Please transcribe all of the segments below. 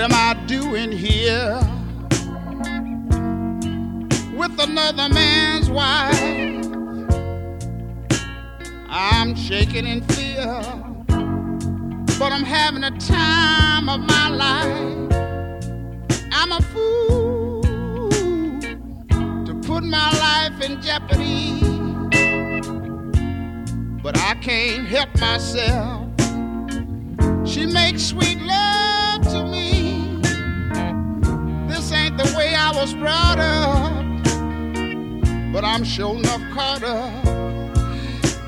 What am I doing here with another man's wife? I'm shaking in fear, but I'm having a time of my life. I'm a fool to put my life in jeopardy, but I can't help myself. She makes sweet love the way I was brought up, but I'm sure enough caught up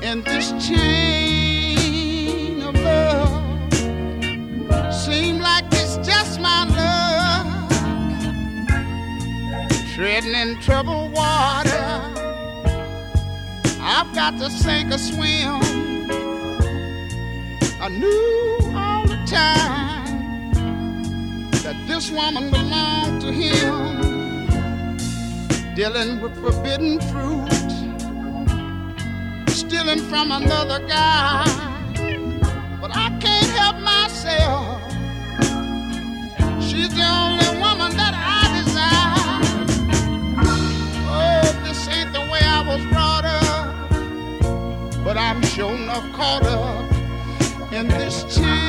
in this chain of love. Seem like it's just my luck, treading in troubled water. I've got to sink or swim. I knew all the time that this woman belonged to him, dealing with forbidden fruit stealing from another guy. But I can't help myself. She's the only woman that I desire. Oh, this ain't the way I was brought up. But I'm sure enough caught up in this chain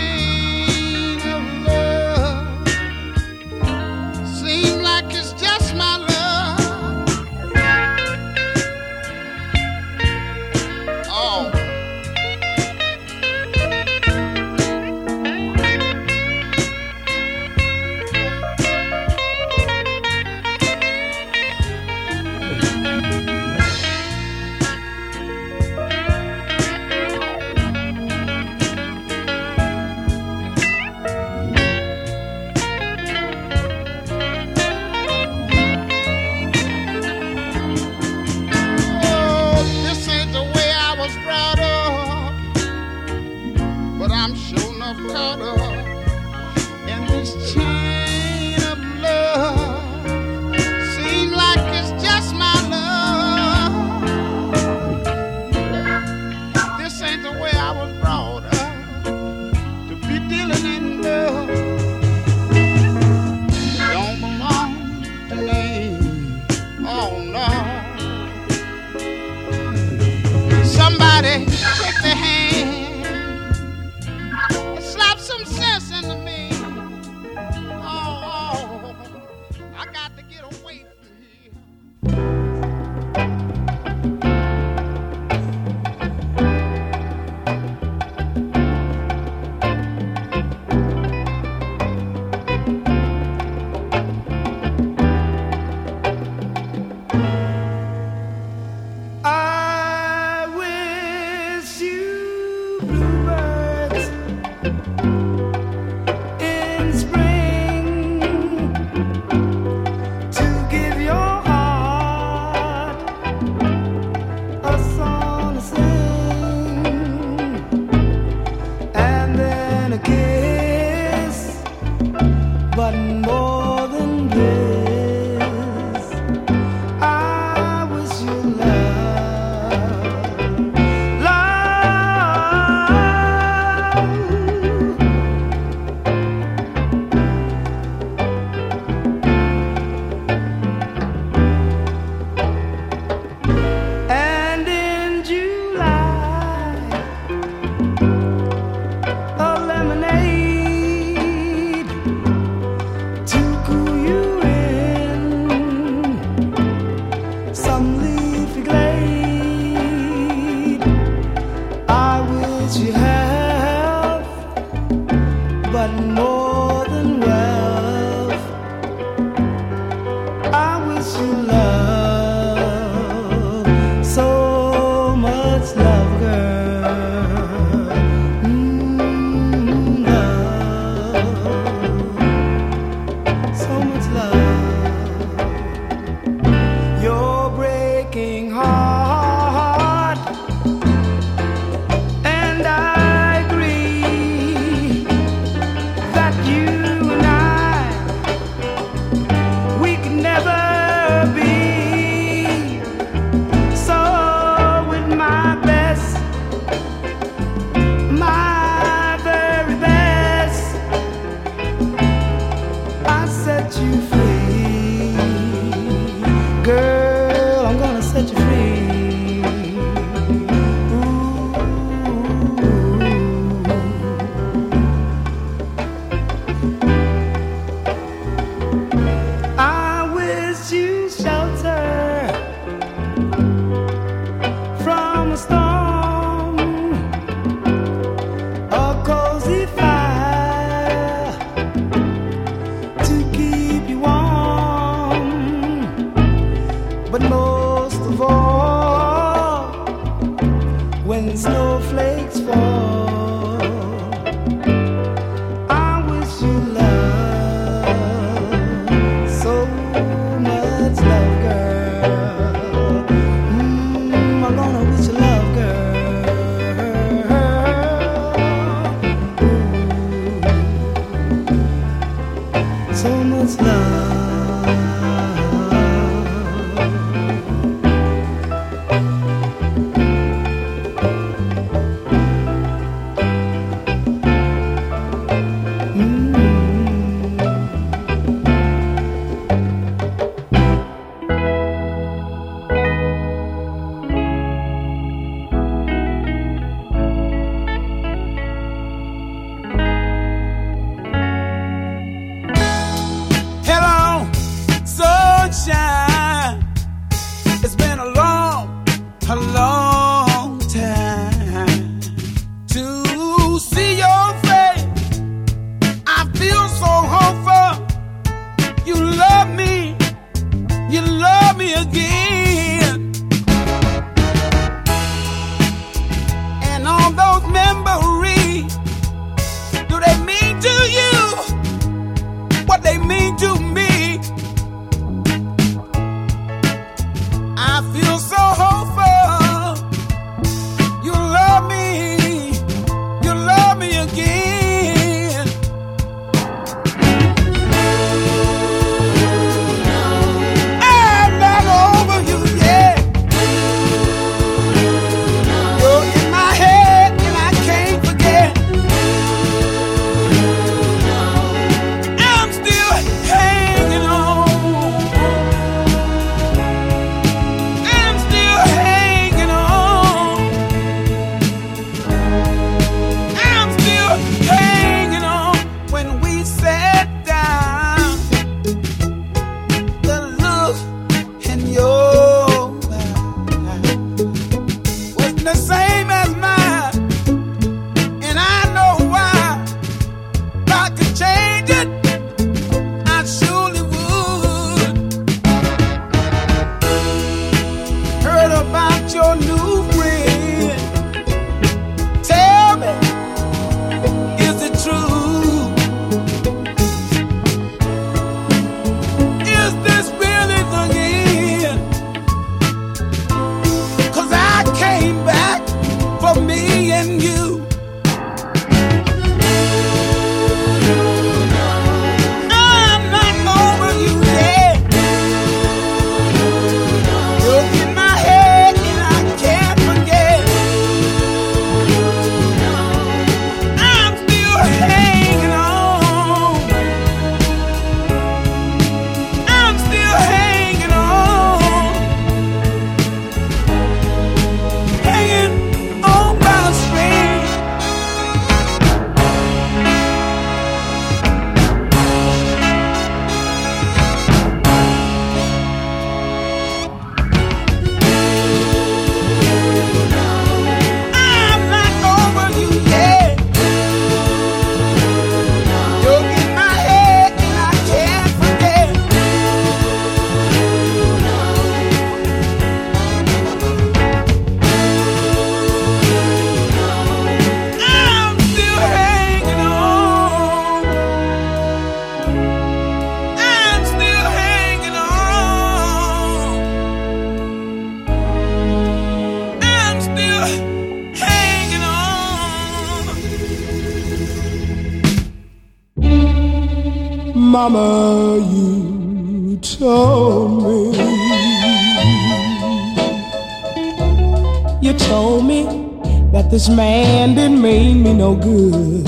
no good.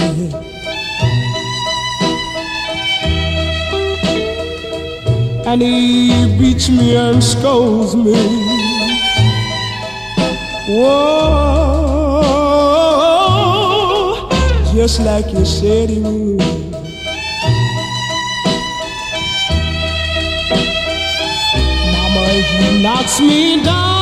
And he beats me and scolds me. Whoa, just like you said he would. He knocks me down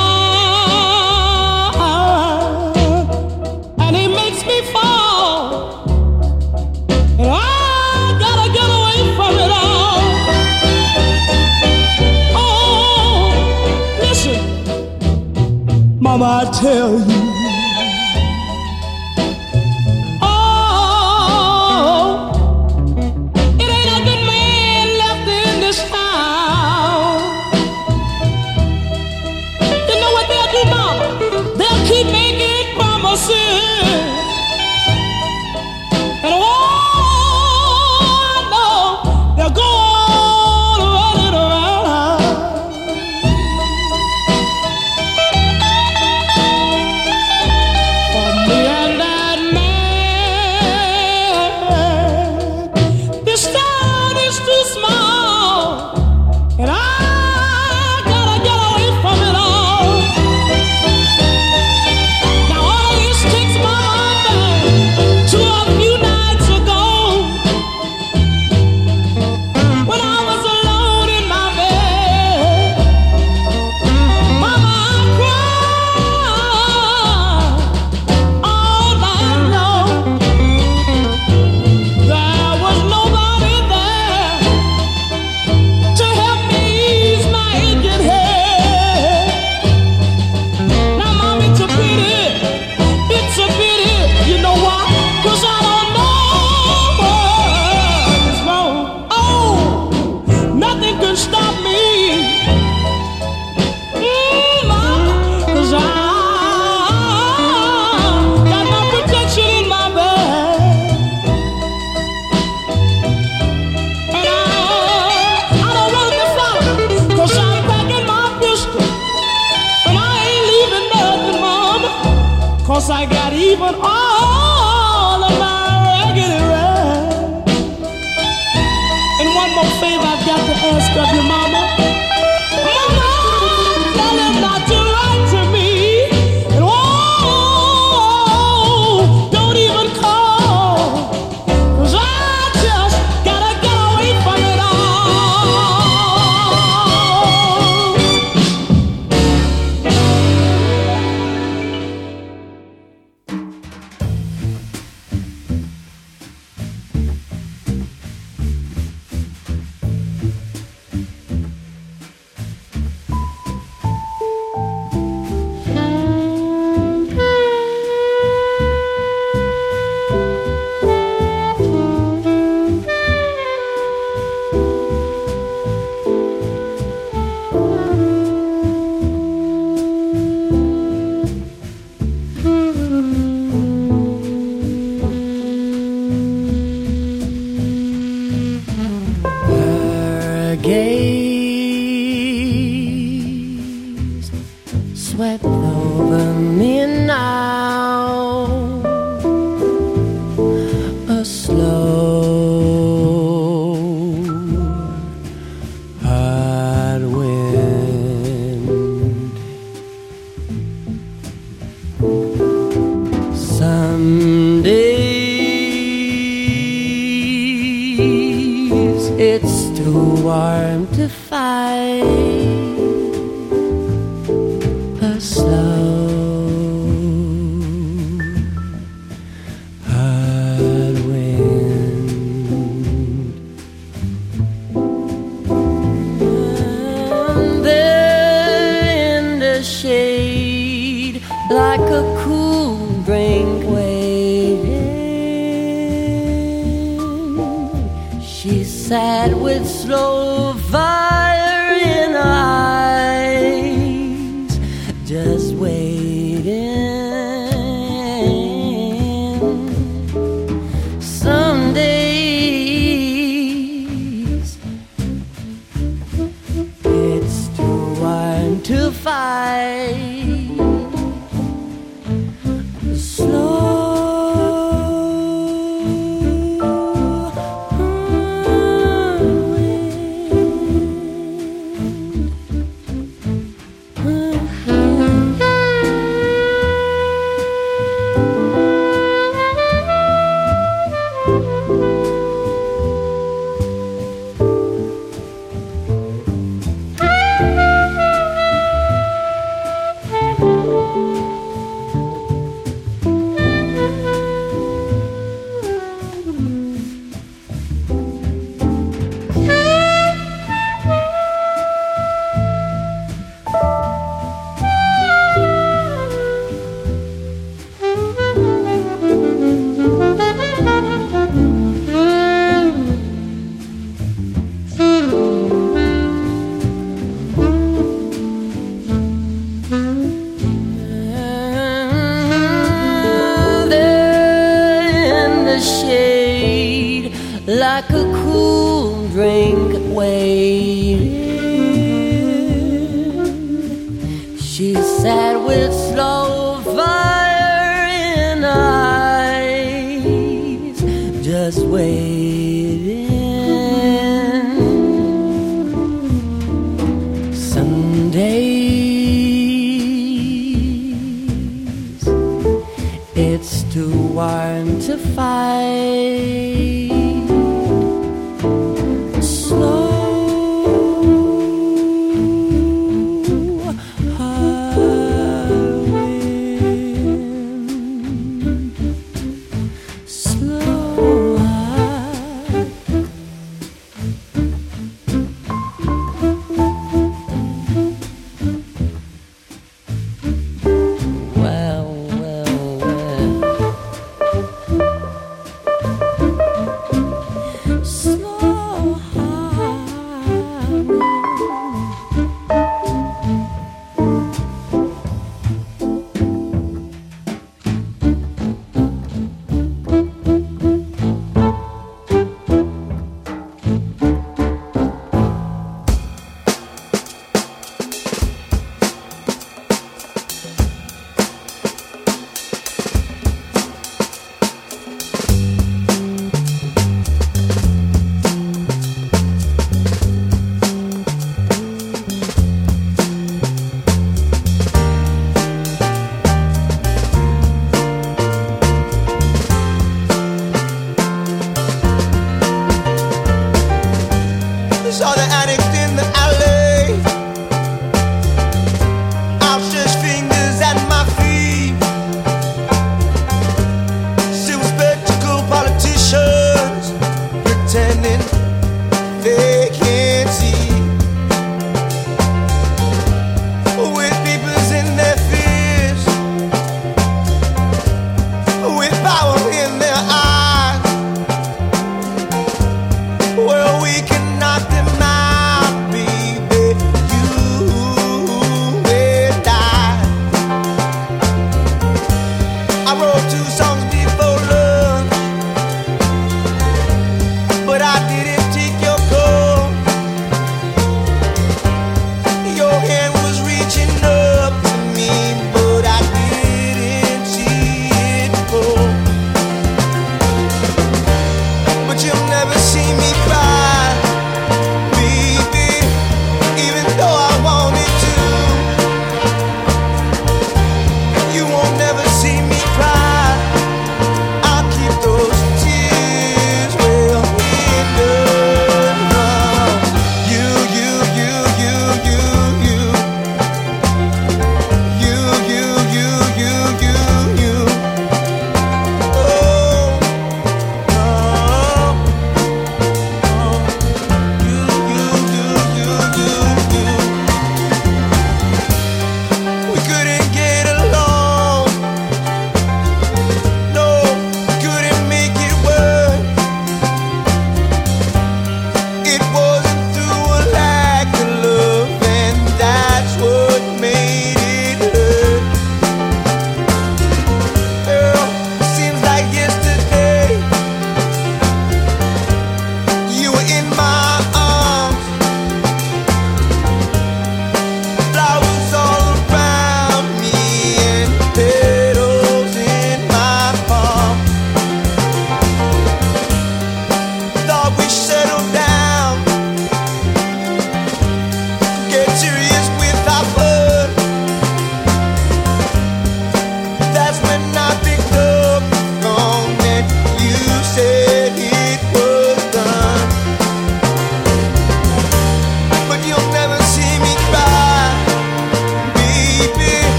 Mama, I tell you.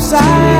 Keep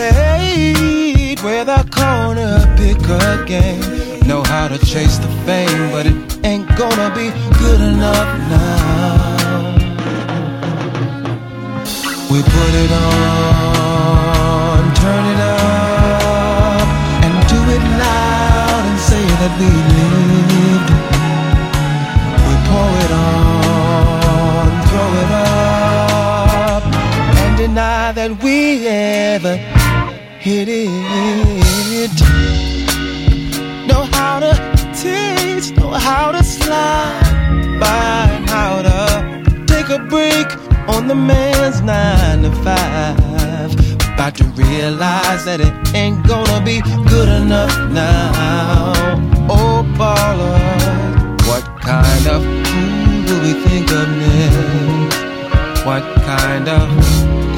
paid where the corner pick picker game. Know how to chase the fame, but it ain't gonna be good enough now. We put it on, turn it up, and do it loud and say that we lived. We pour it on, throw it up, and deny that we ever hit it. Know how to teach, know how to slide by, how to take a break on the man's nine to five. About to realize that it ain't gonna be good enough now. Oh, baller, what kind of cool will we think of next? What kind of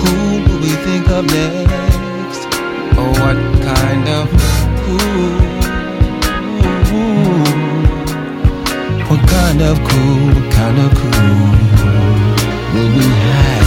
cool will we think of next? What kind of cool? What kind of cool? What kind of cool will we have?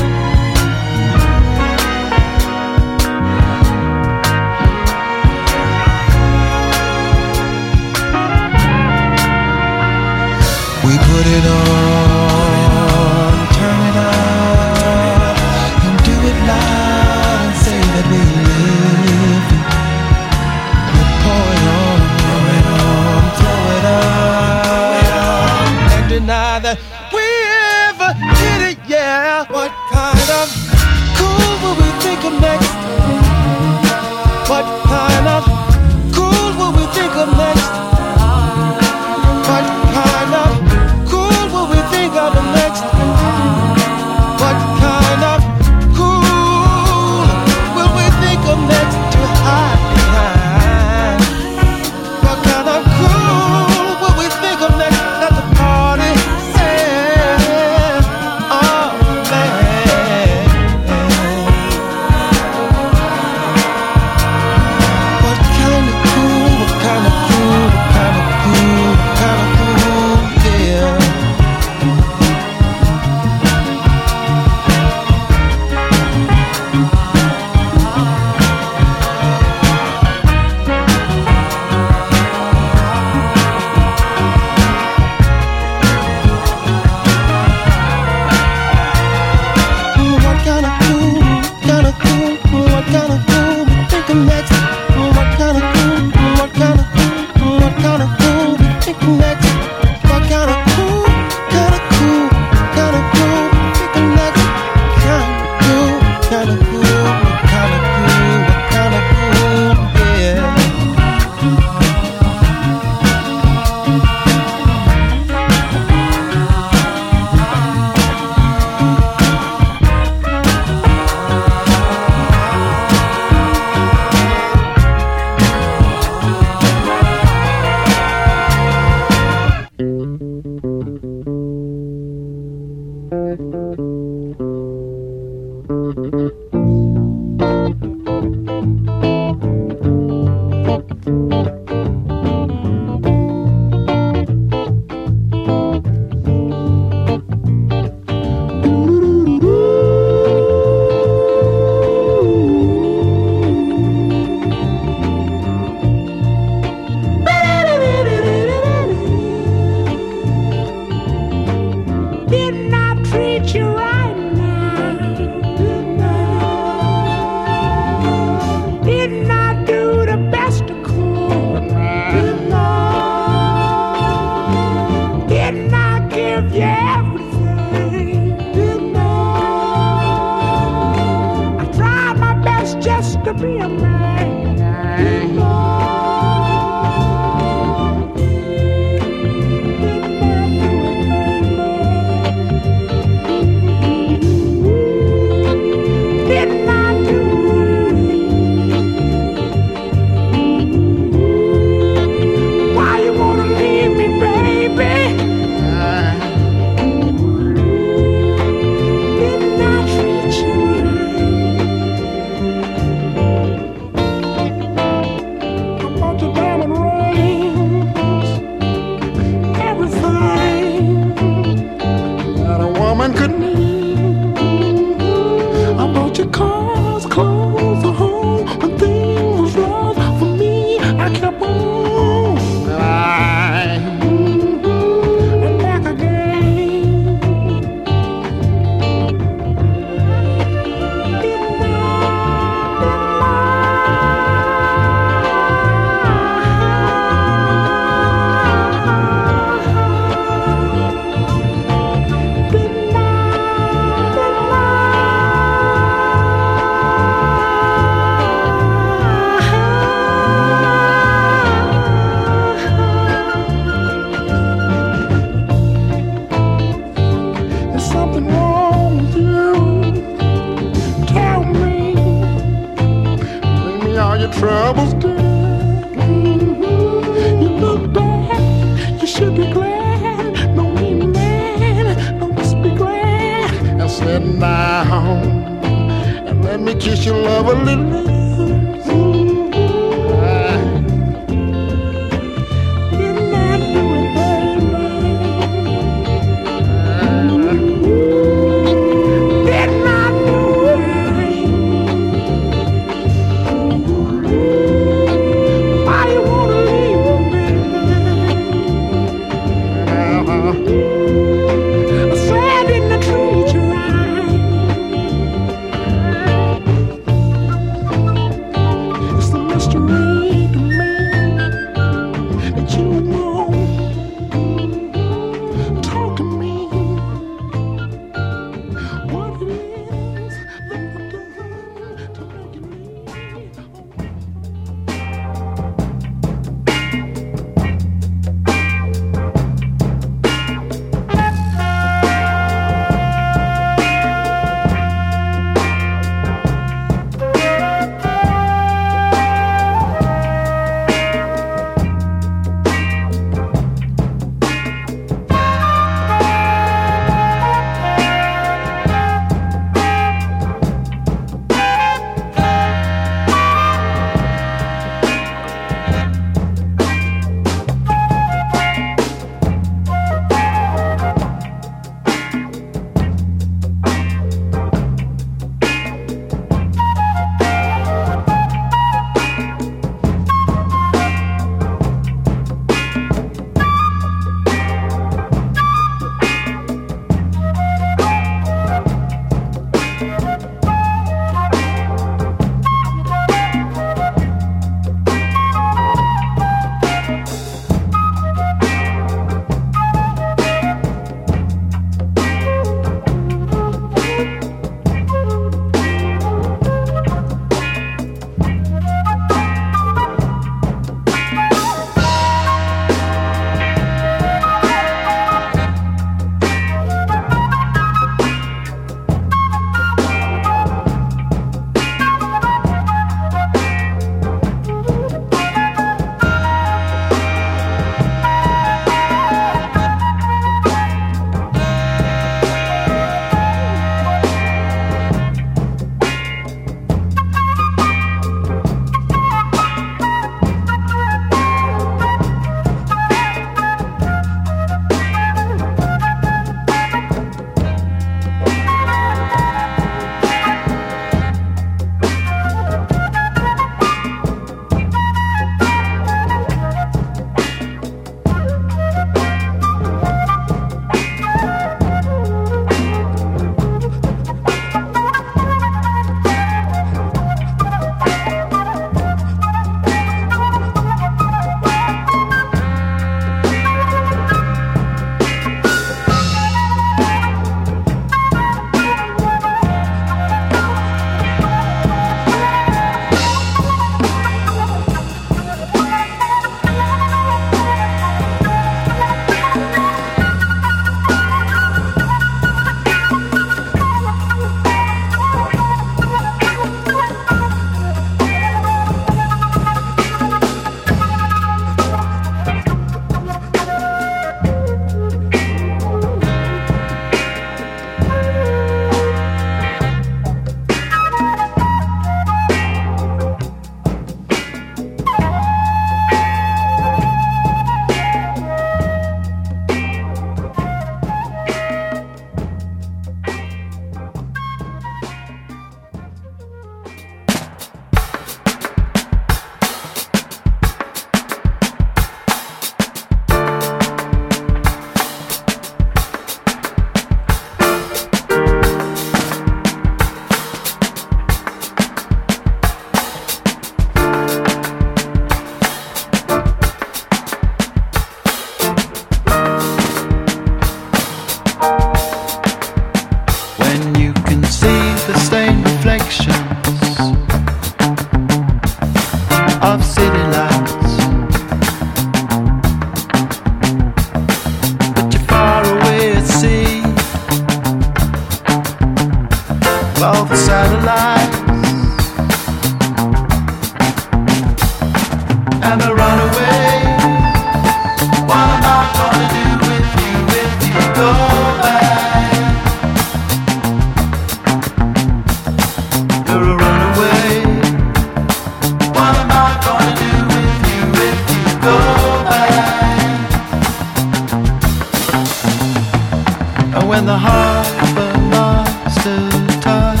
when the harbor master times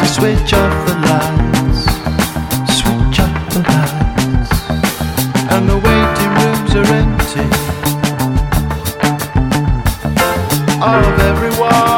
to switch off the lights, switch off the lights, and the waiting rooms are empty. Of everyone.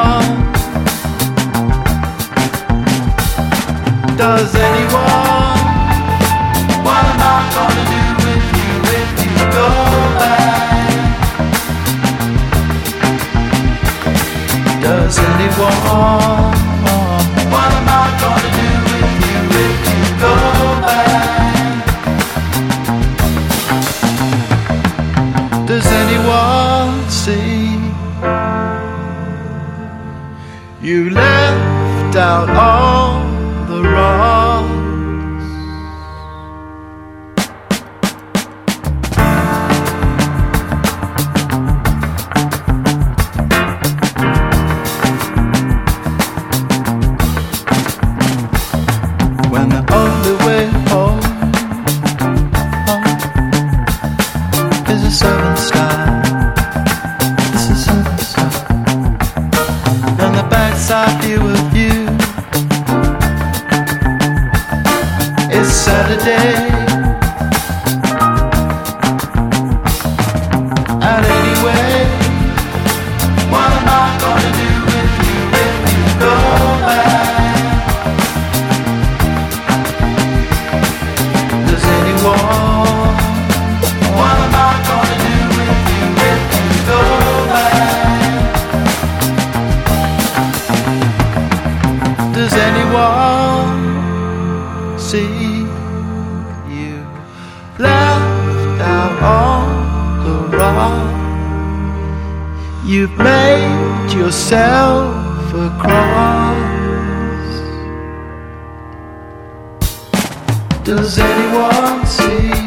Oh. Does anyone see you left out on the rock? You've made yourself a cross. Does anyone see?